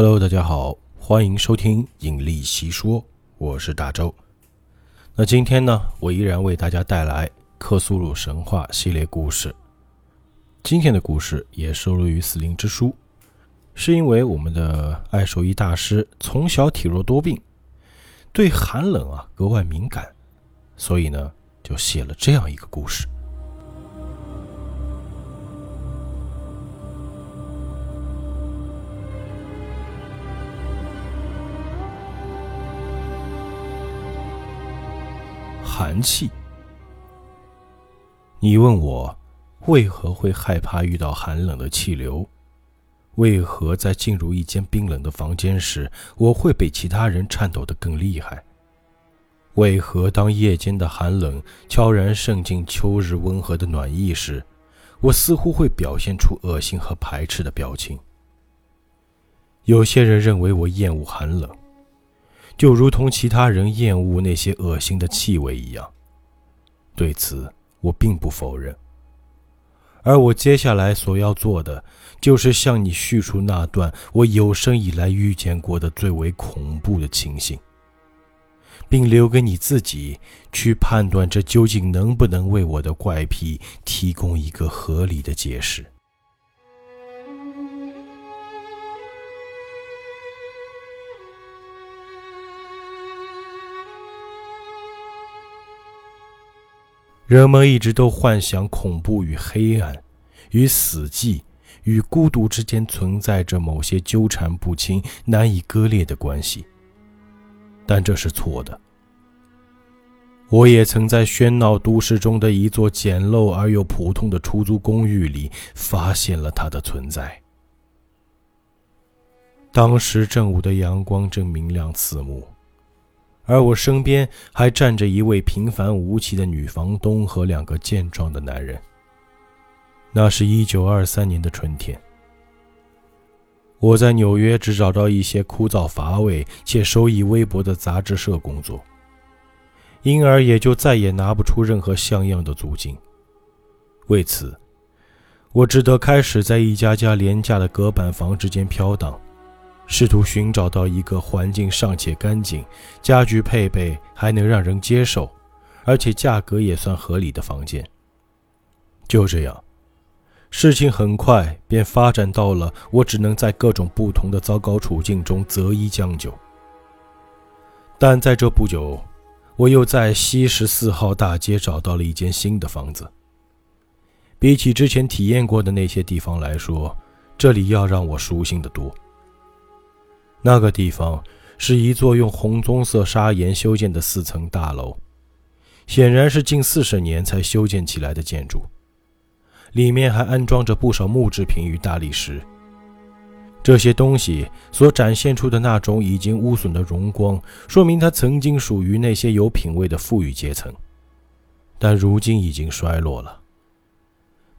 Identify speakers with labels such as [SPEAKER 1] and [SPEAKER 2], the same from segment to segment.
[SPEAKER 1] Hello，大家好，欢迎收听《引力习说》，我是大周。那今天呢，我依然为大家带来克苏鲁神话系列故事。今天的故事也收录于《死灵之书》，是因为我们的爱兽医大师从小体弱多病，对寒冷啊格外敏感，所以呢，就写了这样一个故事。寒气。你问我为何会害怕遇到寒冷的气流？为何在进入一间冰冷的房间时，我会比其他人颤抖得更厉害？为何当夜间的寒冷悄然渗进秋日温和的暖意时，我似乎会表现出恶心和排斥的表情？有些人认为我厌恶寒冷。就如同其他人厌恶那些恶心的气味一样，对此我并不否认。而我接下来所要做的，就是向你叙述那段我有生以来遇见过的最为恐怖的情形，并留给你自己去判断这究竟能不能为我的怪癖提供一个合理的解释。人们一直都幻想恐怖与黑暗、与死寂、与孤独之间存在着某些纠缠不清、难以割裂的关系，但这是错的。我也曾在喧闹都市中的一座简陋而又普通的出租公寓里发现了它的存在。当时正午的阳光正明亮刺目。而我身边还站着一位平凡无奇的女房东和两个健壮的男人。那是一九二三年的春天。我在纽约只找到一些枯燥乏味且收益微薄的杂志社工作，因而也就再也拿不出任何像样的租金。为此，我只得开始在一家家廉价的隔板房之间飘荡。试图寻找到一个环境尚且干净、家具配备还能让人接受，而且价格也算合理的房间。就这样，事情很快便发展到了我只能在各种不同的糟糕处境中择一将就。但在这不久，我又在西十四号大街找到了一间新的房子。比起之前体验过的那些地方来说，这里要让我舒心的多。那个地方是一座用红棕色砂岩修建的四层大楼，显然是近四十年才修建起来的建筑。里面还安装着不少木制品与大理石。这些东西所展现出的那种已经污损的荣光，说明它曾经属于那些有品位的富裕阶层，但如今已经衰落了。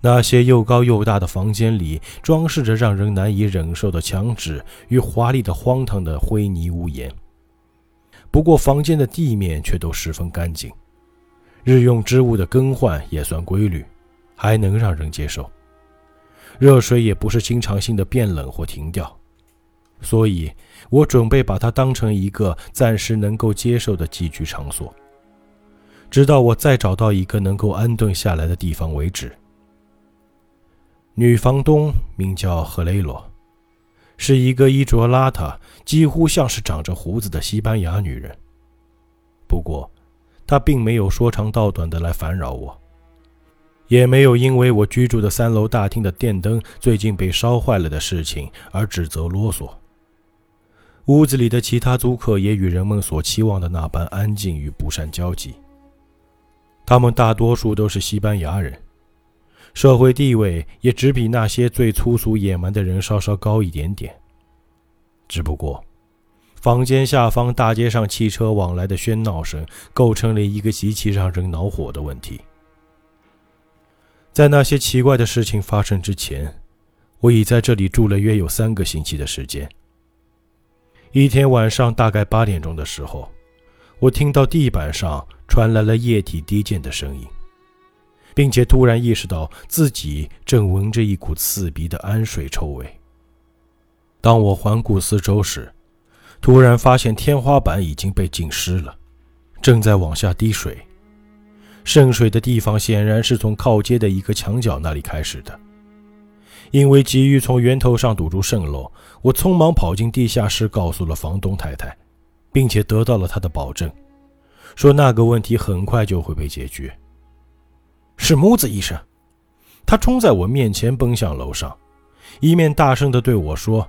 [SPEAKER 1] 那些又高又大的房间里，装饰着让人难以忍受的墙纸与华丽的、荒唐的灰泥屋檐。不过，房间的地面却都十分干净，日用之物的更换也算规律，还能让人接受。热水也不是经常性的变冷或停掉，所以我准备把它当成一个暂时能够接受的寄居场所，直到我再找到一个能够安顿下来的地方为止。女房东名叫赫雷罗，是一个衣着邋遢、几乎像是长着胡子的西班牙女人。不过，她并没有说长道短的来烦扰我，也没有因为我居住的三楼大厅的电灯最近被烧坏了的事情而指责啰嗦。屋子里的其他租客也与人们所期望的那般安静与不善交际。他们大多数都是西班牙人。社会地位也只比那些最粗俗野蛮的人稍稍高一点点。只不过，房间下方大街上汽车往来的喧闹声，构成了一个极其让人恼火的问题。在那些奇怪的事情发生之前，我已在这里住了约有三个星期的时间。一天晚上大概八点钟的时候，我听到地板上传来了液体滴溅的声音。并且突然意识到自己正闻着一股刺鼻的氨水臭味。当我环顾四周时，突然发现天花板已经被浸湿了，正在往下滴水。渗水的地方显然是从靠街的一个墙角那里开始的。因为急于从源头上堵住渗漏，我匆忙跑进地下室，告诉了房东太太，并且得到了她的保证，说那个问题很快就会被解决。是木子医生，他冲在我面前奔向楼上，一面大声地对我说：“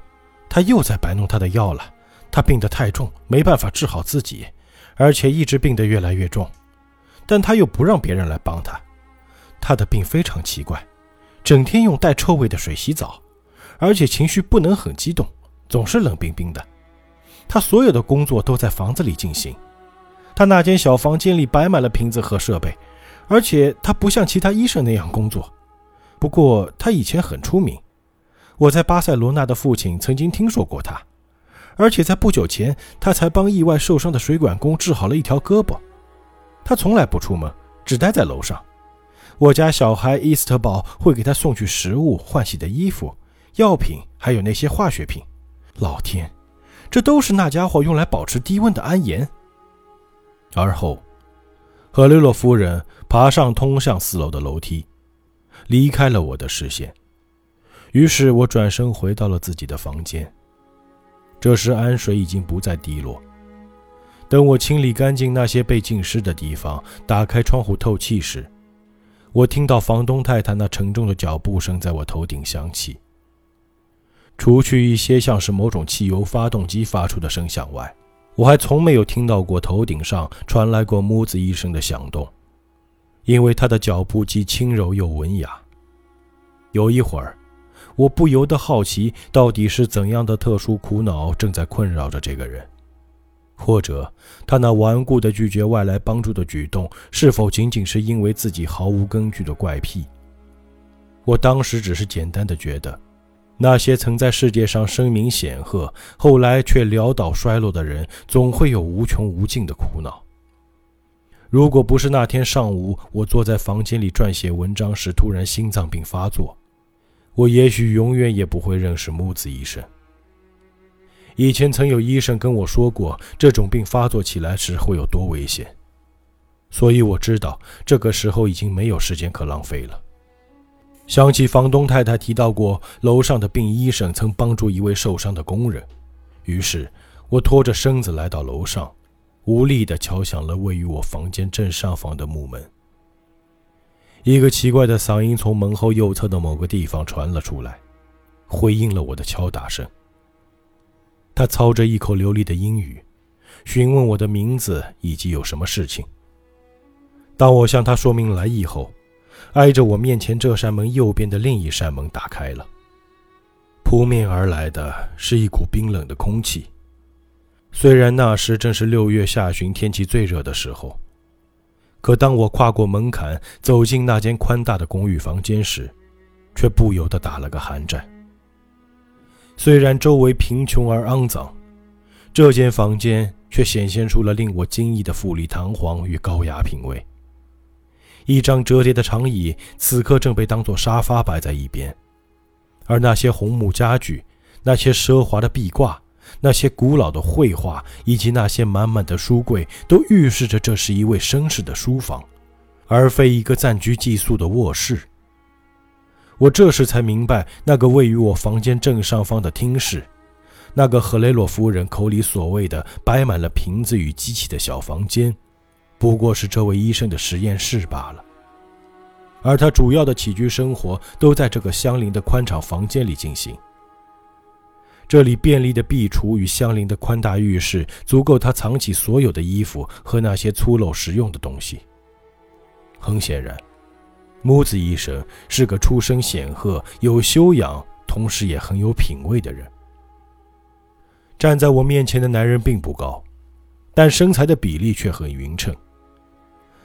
[SPEAKER 1] 他又在摆弄他的药了。他病得太重，没办法治好自己，而且一直病得越来越重。但他又不让别人来帮他。他的病非常奇怪，整天用带臭味的水洗澡，而且情绪不能很激动，总是冷冰冰的。他所有的工作都在房子里进行，他那间小房间里摆满了瓶子和设备。”而且他不像其他医生那样工作，不过他以前很出名。我在巴塞罗那的父亲曾经听说过他，而且在不久前，他才帮意外受伤的水管工治好了一条胳膊。他从来不出门，只待在楼上。我家小孩伊斯特堡会给他送去食物、换洗的衣服、药品，还有那些化学品。老天，这都是那家伙用来保持低温的安盐。而后。赫雷洛夫人爬上通向四楼的楼梯，离开了我的视线。于是我转身回到了自己的房间。这时，氨水已经不再滴落。等我清理干净那些被浸湿的地方，打开窗户透气时，我听到房东太太那沉重的脚步声在我头顶响起。除去一些像是某种汽油发动机发出的声响外，我还从没有听到过头顶上传来过木子一声的响动，因为他的脚步既轻柔又文雅。有一会儿，我不由得好奇，到底是怎样的特殊苦恼正在困扰着这个人，或者他那顽固的拒绝外来帮助的举动，是否仅仅是因为自己毫无根据的怪癖？我当时只是简单的觉得。那些曾在世界上声名显赫，后来却潦倒衰落的人，总会有无穷无尽的苦恼。如果不是那天上午我坐在房间里撰写文章时突然心脏病发作，我也许永远也不会认识木子医生。以前曾有医生跟我说过，这种病发作起来时会有多危险，所以我知道这个时候已经没有时间可浪费了。想起房东太太提到过，楼上的病医生曾帮助一位受伤的工人，于是我拖着身子来到楼上，无力地敲响了位于我房间正上方的木门。一个奇怪的嗓音从门后右侧的某个地方传了出来，回应了我的敲打声。他操着一口流利的英语，询问我的名字以及有什么事情。当我向他说明来意后，挨着我面前这扇门右边的另一扇门打开了，扑面而来的是一股冰冷的空气。虽然那时正是六月下旬，天气最热的时候，可当我跨过门槛走进那间宽大的公寓房间时，却不由得打了个寒战。虽然周围贫穷而肮脏，这间房间却显现出了令我惊异的富丽堂皇与高雅品味。一张折叠的长椅此刻正被当作沙发摆在一边，而那些红木家具、那些奢华的壁挂、那些古老的绘画以及那些满满的书柜，都预示着这是一位绅士的书房，而非一个暂居寄宿的卧室。我这时才明白，那个位于我房间正上方的厅室，那个赫雷洛夫人口里所谓的摆满了瓶子与机器的小房间。不过是这位医生的实验室罢了，而他主要的起居生活都在这个相邻的宽敞房间里进行。这里便利的壁橱与相邻的宽大浴室，足够他藏起所有的衣服和那些粗陋实用的东西。很显然，木子医生是个出身显赫、有修养，同时也很有品味的人。站在我面前的男人并不高，但身材的比例却很匀称。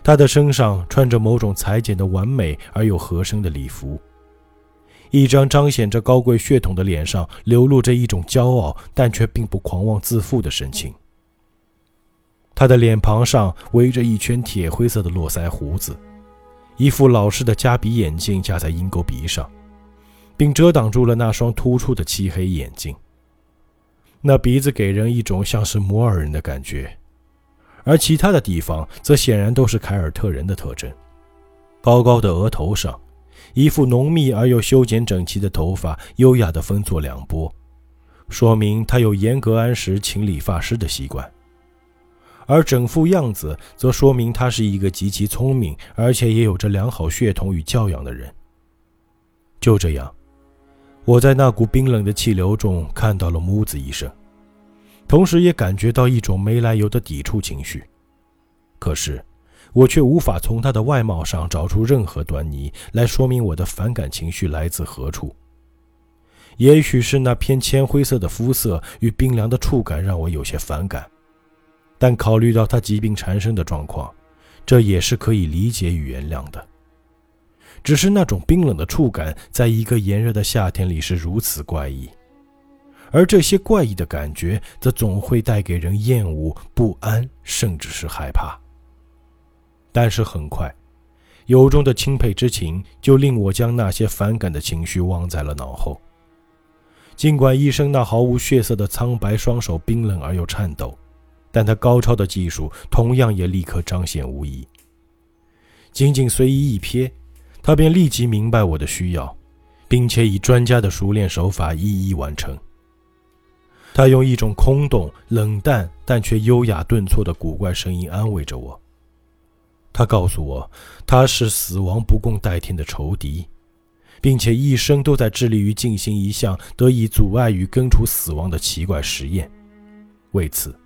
[SPEAKER 1] 他的身上穿着某种裁剪的完美而又合身的礼服，一张彰显着高贵血统的脸上流露着一种骄傲但却并不狂妄自负的神情。他的脸庞上围着一圈铁灰色的络腮胡子，一副老式的夹鼻眼镜架在鹰钩鼻上，并遮挡住了那双突出的漆黑眼睛。那鼻子给人一种像是摩尔人的感觉，而其他的地方则显然都是凯尔特人的特征。高高的额头上，一副浓密而又修剪整齐的头发，优雅地分作两拨，说明他有严格按时请理发师的习惯。而整副样子则说明他是一个极其聪明，而且也有着良好血统与教养的人。就这样，我在那股冰冷的气流中看到了木子医生，同时也感觉到一种没来由的抵触情绪。可是。我却无法从他的外貌上找出任何端倪来说明我的反感情绪来自何处。也许是那偏铅灰色的肤色与冰凉的触感让我有些反感，但考虑到他疾病缠身的状况，这也是可以理解与原谅的。只是那种冰冷的触感，在一个炎热的夏天里是如此怪异，而这些怪异的感觉则总会带给人厌恶、不安，甚至是害怕。但是很快，由衷的钦佩之情就令我将那些反感的情绪忘在了脑后。尽管医生那毫无血色的苍白双手冰冷而又颤抖，但他高超的技术同样也立刻彰显无疑。仅仅随意一瞥，他便立即明白我的需要，并且以专家的熟练手法一一完成。他用一种空洞、冷淡但却优雅顿挫的古怪声音安慰着我。他告诉我，他是死亡不共戴天的仇敌，并且一生都在致力于进行一项得以阻碍与根除死亡的奇怪实验。为此，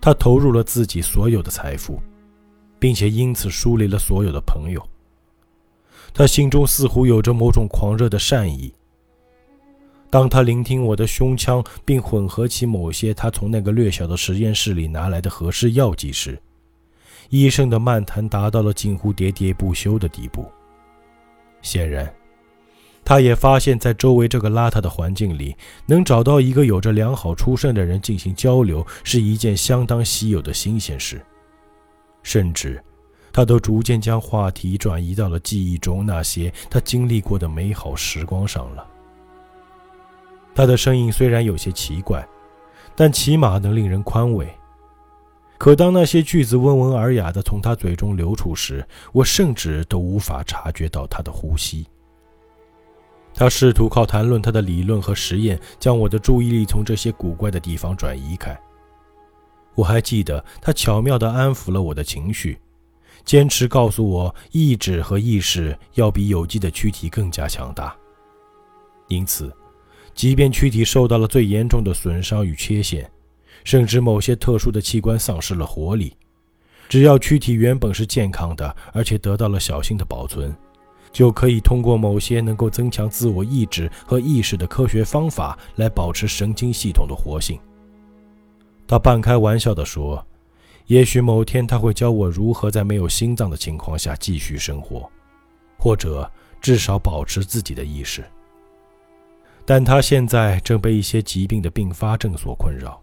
[SPEAKER 1] 他投入了自己所有的财富，并且因此疏离了所有的朋友。他心中似乎有着某种狂热的善意。当他聆听我的胸腔，并混合起某些他从那个略小的实验室里拿来的合适药剂时，医生的漫谈达到了近乎喋喋不休的地步。显然，他也发现，在周围这个邋遢的环境里，能找到一个有着良好出身的人进行交流，是一件相当稀有的新鲜事。甚至，他都逐渐将话题转移到了记忆中那些他经历过的美好时光上了。他的声音虽然有些奇怪，但起码能令人宽慰。可当那些句子温文尔雅地从他嘴中流出时，我甚至都无法察觉到他的呼吸。他试图靠谈论他的理论和实验，将我的注意力从这些古怪的地方转移开。我还记得，他巧妙地安抚了我的情绪，坚持告诉我，意志和意识要比有机的躯体更加强大。因此，即便躯体受到了最严重的损伤与缺陷，甚至某些特殊的器官丧失了活力，只要躯体原本是健康的，而且得到了小心的保存，就可以通过某些能够增强自我意志和意识的科学方法来保持神经系统的活性。他半开玩笑地说：“也许某天他会教我如何在没有心脏的情况下继续生活，或者至少保持自己的意识。”但他现在正被一些疾病的并发症所困扰。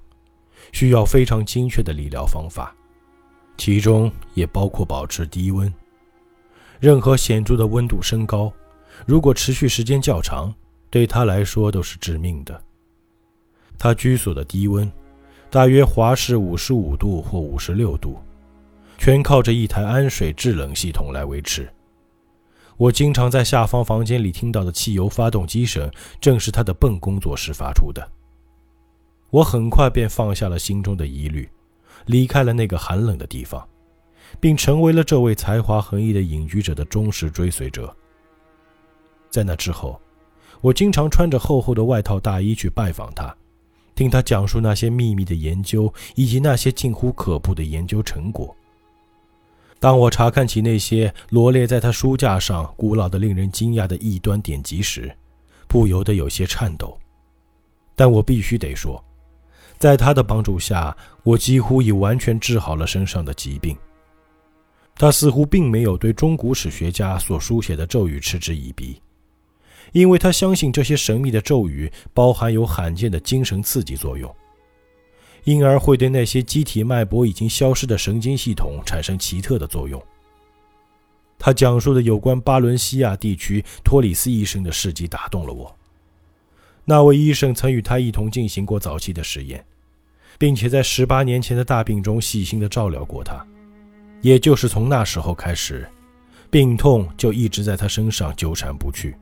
[SPEAKER 1] 需要非常精确的理疗方法，其中也包括保持低温。任何显著的温度升高，如果持续时间较长，对他来说都是致命的。他居所的低温大约华氏五十五度或五十六度，全靠着一台氨水制冷系统来维持。我经常在下方房间里听到的汽油发动机声，正是他的笨工作时发出的。我很快便放下了心中的疑虑，离开了那个寒冷的地方，并成为了这位才华横溢的隐居者的忠实追随者。在那之后，我经常穿着厚厚的外套大衣去拜访他，听他讲述那些秘密的研究以及那些近乎可怖的研究成果。当我查看起那些罗列在他书架上古老的、令人惊讶的异端典籍时，不由得有些颤抖。但我必须得说。在他的帮助下，我几乎已完全治好了身上的疾病。他似乎并没有对中古史学家所书写的咒语嗤之以鼻，因为他相信这些神秘的咒语包含有罕见的精神刺激作用，因而会对那些机体脉搏已经消失的神经系统产生奇特的作用。他讲述的有关巴伦西亚地区托里斯医生的事迹打动了我。那位医生曾与他一同进行过早期的实验，并且在十八年前的大病中细心的照料过他。也就是从那时候开始，病痛就一直在他身上纠缠不去。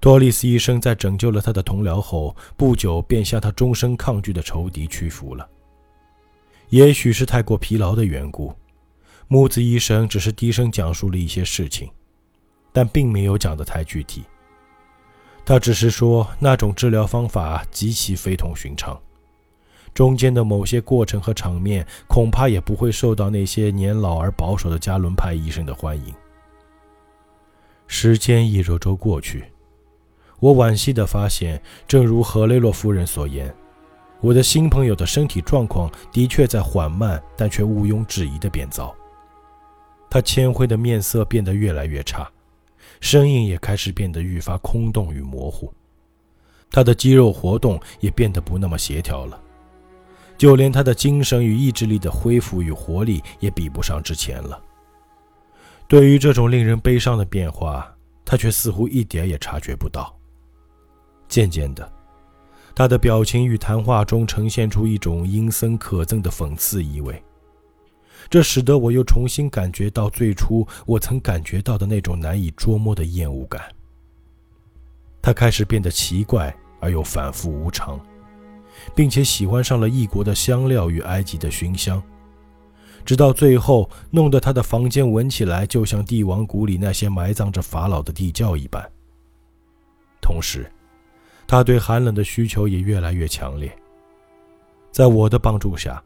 [SPEAKER 1] 多丽丝医生在拯救了他的同僚后，不久便向他终生抗拒的仇敌屈服了。也许是太过疲劳的缘故，木子医生只是低声讲述了一些事情，但并没有讲得太具体。他只是说那种治疗方法极其非同寻常，中间的某些过程和场面恐怕也不会受到那些年老而保守的加伦派医生的欢迎。时间一周周过去，我惋惜地发现，正如何雷洛夫人所言。我的新朋友的身体状况的确在缓慢，但却毋庸置疑的变糟。他铅灰的面色变得越来越差，声音也开始变得愈发空洞与模糊。他的肌肉活动也变得不那么协调了，就连他的精神与意志力的恢复与活力也比不上之前了。对于这种令人悲伤的变化，他却似乎一点也察觉不到。渐渐的。他的表情与谈话中呈现出一种阴森可憎的讽刺意味，这使得我又重新感觉到最初我曾感觉到的那种难以捉摸的厌恶感。他开始变得奇怪而又反复无常，并且喜欢上了异国的香料与埃及的熏香，直到最后弄得他的房间闻起来就像帝王谷里那些埋葬着法老的地窖一般。同时，他对寒冷的需求也越来越强烈。在我的帮助下，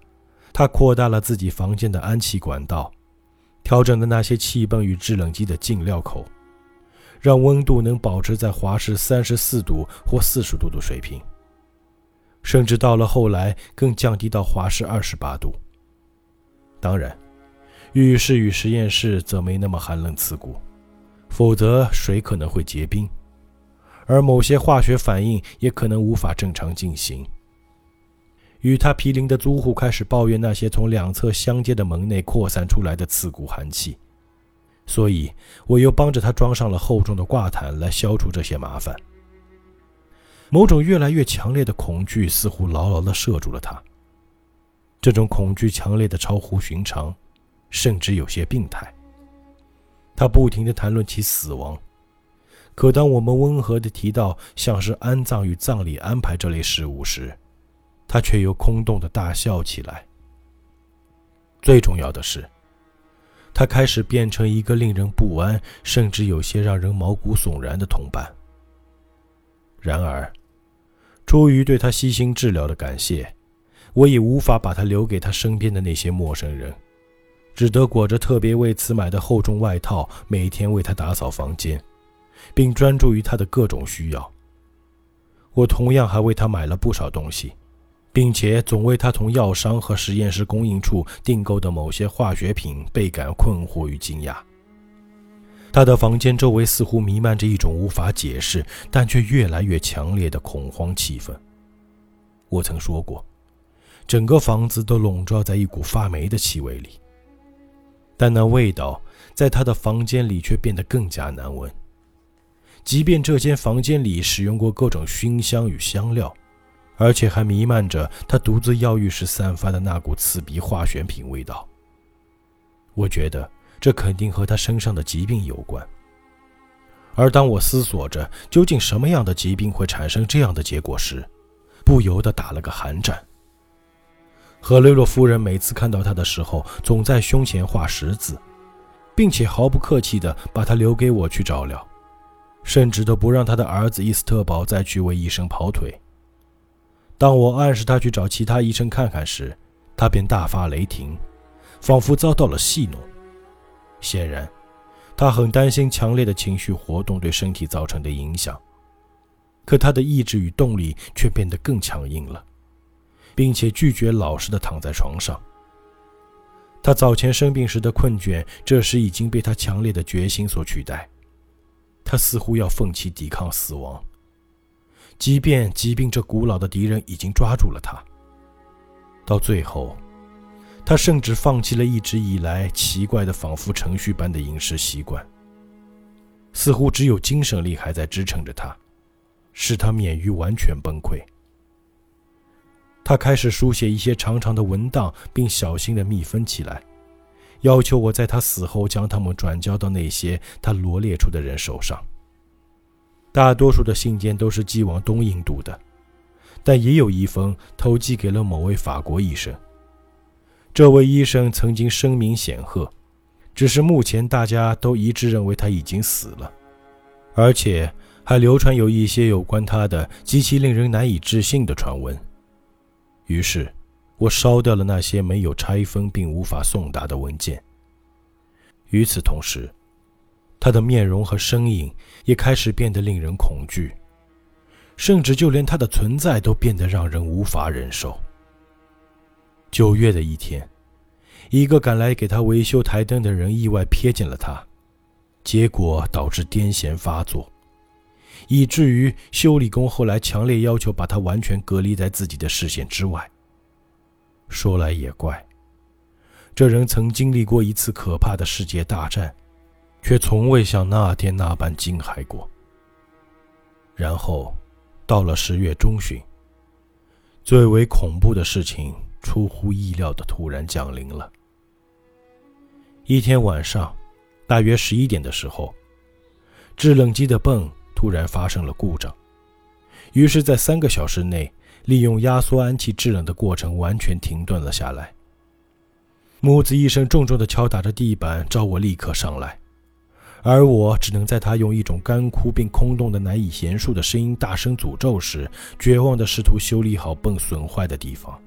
[SPEAKER 1] 他扩大了自己房间的氨气管道，调整了那些气泵与制冷机的进料口，让温度能保持在华氏三十四度或四十度的水平，甚至到了后来更降低到华氏二十八度。当然，浴室与实验室则没那么寒冷刺骨，否则水可能会结冰。而某些化学反应也可能无法正常进行。与他毗邻的租户开始抱怨那些从两侧相接的门内扩散出来的刺骨寒气，所以我又帮着他装上了厚重的挂毯来消除这些麻烦。某种越来越强烈的恐惧似乎牢牢地摄住了他。这种恐惧强烈的超乎寻常，甚至有些病态。他不停地谈论起死亡。可当我们温和地提到像是安葬与葬礼安排这类事物时，他却又空洞地大笑起来。最重要的是，他开始变成一个令人不安，甚至有些让人毛骨悚然的同伴。然而，出于对他悉心治疗的感谢，我已无法把他留给他身边的那些陌生人，只得裹着特别为此买的厚重外套，每天为他打扫房间。并专注于他的各种需要。我同样还为他买了不少东西，并且总为他从药商和实验室供应处订购的某些化学品倍感困惑与惊讶。他的房间周围似乎弥漫着一种无法解释但却越来越强烈的恐慌气氛。我曾说过，整个房子都笼罩在一股发霉的气味里，但那味道在他的房间里却变得更加难闻。即便这间房间里使用过各种熏香与香料，而且还弥漫着他独自药浴时散发的那股刺鼻化学品味道，我觉得这肯定和他身上的疾病有关。而当我思索着究竟什么样的疾病会产生这样的结果时，不由得打了个寒战。赫雷洛夫人每次看到他的时候，总在胸前画十字，并且毫不客气地把他留给我去照料。甚至都不让他的儿子伊斯特堡再去为医生跑腿。当我暗示他去找其他医生看看时，他便大发雷霆，仿佛遭到了戏弄。显然，他很担心强烈的情绪活动对身体造成的影响。可他的意志与动力却变得更强硬了，并且拒绝老实的躺在床上。他早前生病时的困倦，这时已经被他强烈的决心所取代。他似乎要奋起抵抗死亡，即便疾病这古老的敌人已经抓住了他。到最后，他甚至放弃了一直以来奇怪的、仿佛程序般的饮食习惯。似乎只有精神力还在支撑着他，使他免于完全崩溃。他开始书写一些长长的文档，并小心地密封起来，要求我在他死后将它们转交到那些他罗列出的人手上。大多数的信件都是寄往东印度的，但也有一封投寄给了某位法国医生。这位医生曾经声名显赫，只是目前大家都一致认为他已经死了，而且还流传有一些有关他的极其令人难以置信的传闻。于是，我烧掉了那些没有拆封并无法送达的文件。与此同时，他的面容和身影也开始变得令人恐惧，甚至就连他的存在都变得让人无法忍受。九月的一天，一个赶来给他维修台灯的人意外瞥见了他，结果导致癫痫发作。以至于修理工后来强烈要求把他完全隔离在自己的视线之外。说来也怪，这人曾经历过一次可怕的世界大战，却从未像那天那般惊骇过。然后，到了十月中旬，最为恐怖的事情出乎意料的突然降临了。一天晚上，大约十一点的时候，制冷机的泵。突然发生了故障，于是，在三个小时内，利用压缩氨气制冷的过程完全停顿了下来。母子一声重重地敲打着地板，召我立刻上来，而我只能在他用一种干枯并空洞的难以言述的声音大声诅咒时，绝望地试图修理好泵损坏的地方。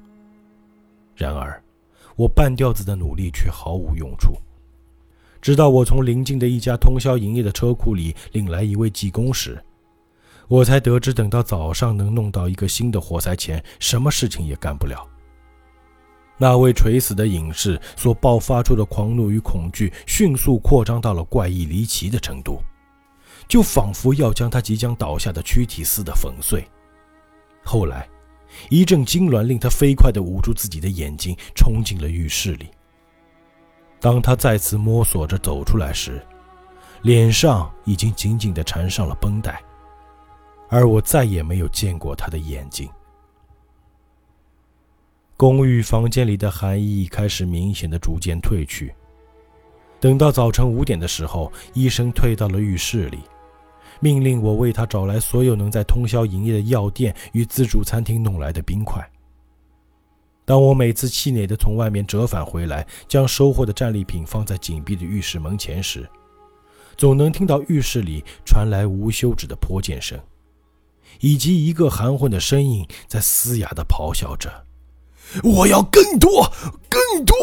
[SPEAKER 1] 然而，我半吊子的努力却毫无用处。直到我从邻近的一家通宵营业的车库里领来一位技工时，我才得知，等到早上能弄到一个新的活塞前，什么事情也干不了。那位垂死的隐士所爆发出的狂怒与恐惧，迅速扩张到了怪异离奇的程度，就仿佛要将他即将倒下的躯体撕得粉碎。后来，一阵痉挛令他飞快地捂住自己的眼睛，冲进了浴室里。当他再次摸索着走出来时，脸上已经紧紧地缠上了绷带，而我再也没有见过他的眼睛。公寓房间里的寒意开始明显的逐渐褪去。等到早晨五点的时候，医生退到了浴室里，命令我为他找来所有能在通宵营业的药店与自助餐厅弄来的冰块。当我每次气馁地从外面折返回来，将收获的战利品放在紧闭的浴室门前时，总能听到浴室里传来无休止的泼溅声，以及一个含混的声音在嘶哑地咆哮着：“我要更多，更多！”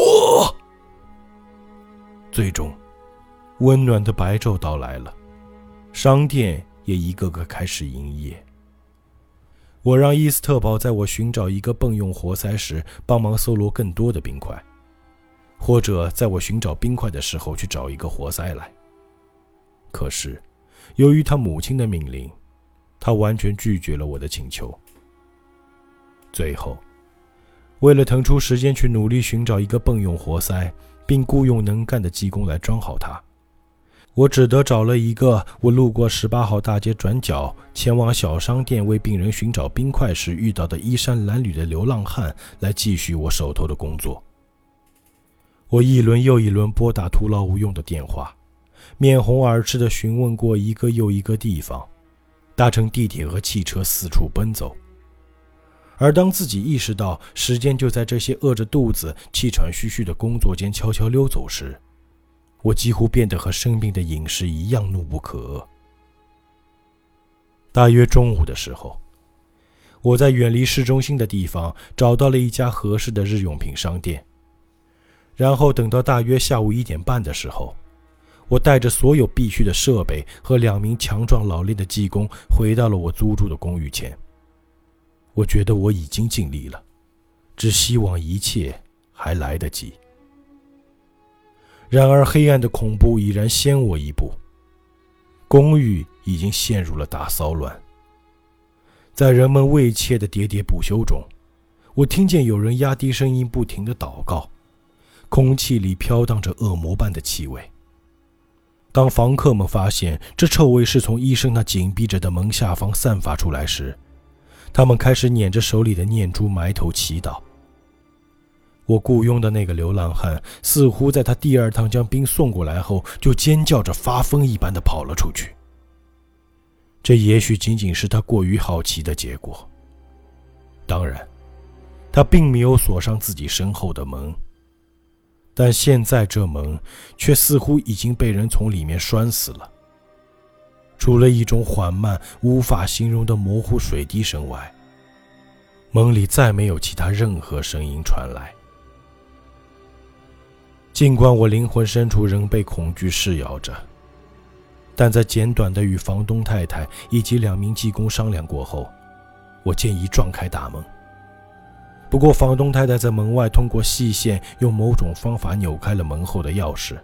[SPEAKER 1] 最终，温暖的白昼到来了，商店也一个个开始营业。我让伊斯特堡在我寻找一个泵用活塞时帮忙搜罗更多的冰块，或者在我寻找冰块的时候去找一个活塞来。可是，由于他母亲的命令，他完全拒绝了我的请求。最后，为了腾出时间去努力寻找一个泵用活塞，并雇佣能干的技工来装好它。我只得找了一个我路过十八号大街转角，前往小商店为病人寻找冰块时遇到的衣衫褴褛的流浪汉来继续我手头的工作。我一轮又一轮拨打徒劳无用的电话，面红耳赤地询问过一个又一个地方，搭乘地铁和汽车四处奔走。而当自己意识到时间就在这些饿着肚子、气喘吁吁的工作间悄悄溜走时，我几乎变得和生病的隐士一样怒不可遏。大约中午的时候，我在远离市中心的地方找到了一家合适的日用品商店。然后等到大约下午一点半的时候，我带着所有必需的设备和两名强壮老练的技工回到了我租住的公寓前。我觉得我已经尽力了，只希望一切还来得及。然而，黑暗的恐怖已然先我一步。公寓已经陷入了大骚乱。在人们畏怯的喋喋不休中，我听见有人压低声音，不停的祷告。空气里飘荡着恶魔般的气味。当房客们发现这臭味是从医生那紧闭着的门下方散发出来时，他们开始捻着手里的念珠埋头祈祷。我雇佣的那个流浪汉似乎在他第二趟将兵送过来后，就尖叫着发疯一般的跑了出去。这也许仅仅是他过于好奇的结果。当然，他并没有锁上自己身后的门，但现在这门却似乎已经被人从里面拴死了。除了一种缓慢、无法形容的模糊水滴声外，门里再没有其他任何声音传来。尽管我灵魂深处仍被恐惧噬咬着，但在简短的与房东太太以及两名技工商量过后，我建议撞开大门。不过，房东太太在门外通过细线用某种方法扭开了门后的钥匙。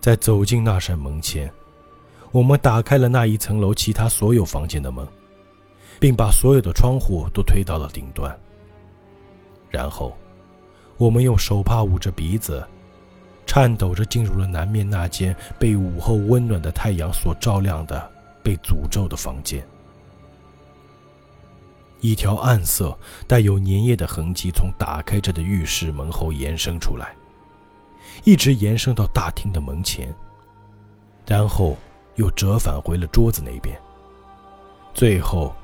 [SPEAKER 1] 在走进那扇门前，我们打开了那一层楼其他所有房间的门，并把所有的窗户都推到了顶端。然后。我们用手帕捂着鼻子，颤抖着进入了南面那间被午后温暖的太阳所照亮的被诅咒的房间。一条暗色、带有粘液的痕迹从打开着的浴室门后延伸出来，一直延伸到大厅的门前，然后又折返回了桌子那边，最后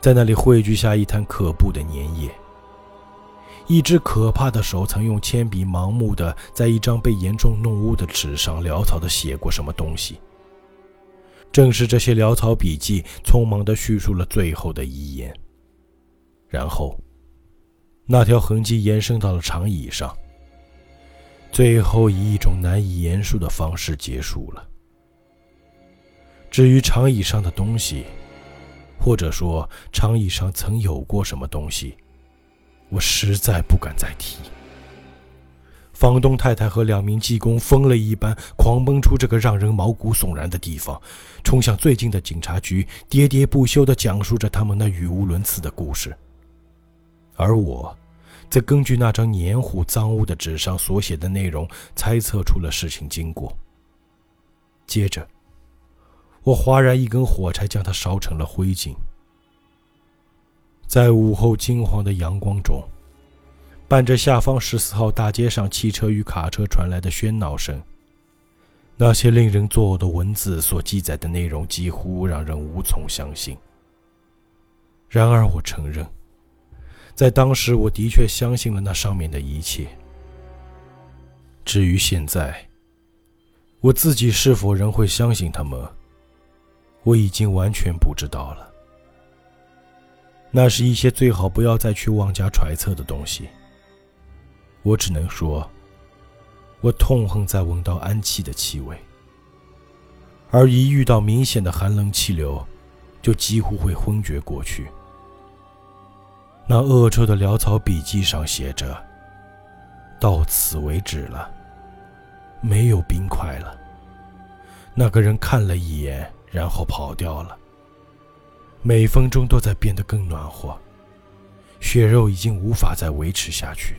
[SPEAKER 1] 在那里汇聚下一滩可怖的粘液。一只可怕的手曾用铅笔盲目的在一张被严重弄污的纸上潦草的写过什么东西。正是这些潦草笔记，匆忙的叙述了最后的遗言。然后，那条痕迹延伸到了长椅上，最后以一种难以言述的方式结束了。至于长椅上的东西，或者说长椅上曾有过什么东西。我实在不敢再提。房东太太和两名技工疯了一般狂奔出这个让人毛骨悚然的地方，冲向最近的警察局，喋喋不休地讲述着他们那语无伦次的故事。而我，则根据那张黏糊脏污的纸上所写的内容，猜测出了事情经过。接着，我划燃一根火柴，将它烧成了灰烬。在午后金黄的阳光中，伴着下方十四号大街上汽车与卡车传来的喧闹声，那些令人作呕的文字所记载的内容几乎让人无从相信。然而，我承认，在当时我的确相信了那上面的一切。至于现在，我自己是否仍会相信他们，我已经完全不知道了。那是一些最好不要再去妄加揣测的东西。我只能说，我痛恨在闻到氨气的气味，而一遇到明显的寒冷气流，就几乎会昏厥过去。那恶臭的潦草笔记上写着：“到此为止了，没有冰块了。”那个人看了一眼，然后跑掉了。每分钟都在变得更暖和，血肉已经无法再维持下去。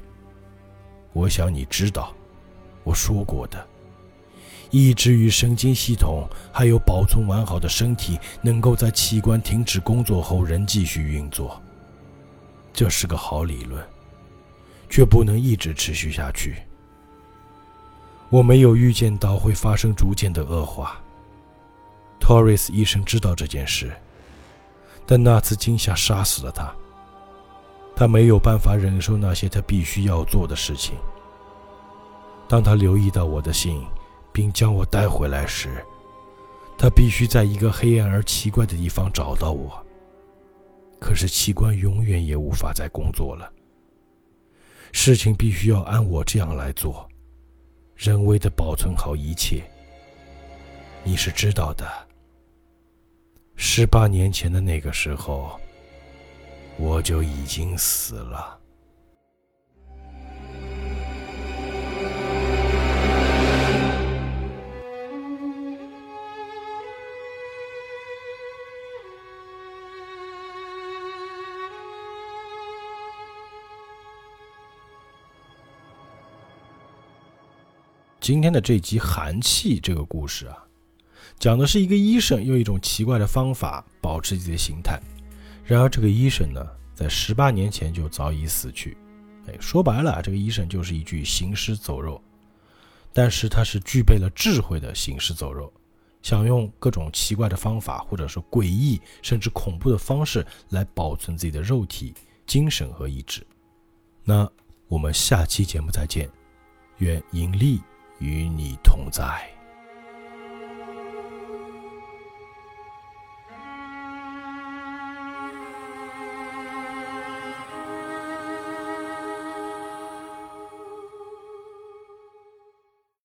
[SPEAKER 1] 我想你知道，我说过的，意志与神经系统还有保存完好的身体，能够在器官停止工作后仍继续运作。这是个好理论，却不能一直持续下去。我没有预见到会发生逐渐的恶化。托瑞斯医生知道这件事。但那次惊吓杀死了他。他没有办法忍受那些他必须要做的事情。当他留意到我的信，并将我带回来时，他必须在一个黑暗而奇怪的地方找到我。可是器官永远也无法再工作了。事情必须要按我这样来做，人为的保存好一切。你是知道的。十八年前的那个时候，我就已经死了。今天的这集寒气这个故事啊，讲的是一个医生用一种奇怪的方法保持自己的形态。然而，这个医生呢，在十八年前就早已死去。哎，说白了，这个医生就是一具行尸走肉。但是他是具备了智慧的行尸走肉，想用各种奇怪的方法，或者是诡异甚至恐怖的方式来保存自己的肉体、精神和意志。那我们下期节目再见，愿引力与你同在。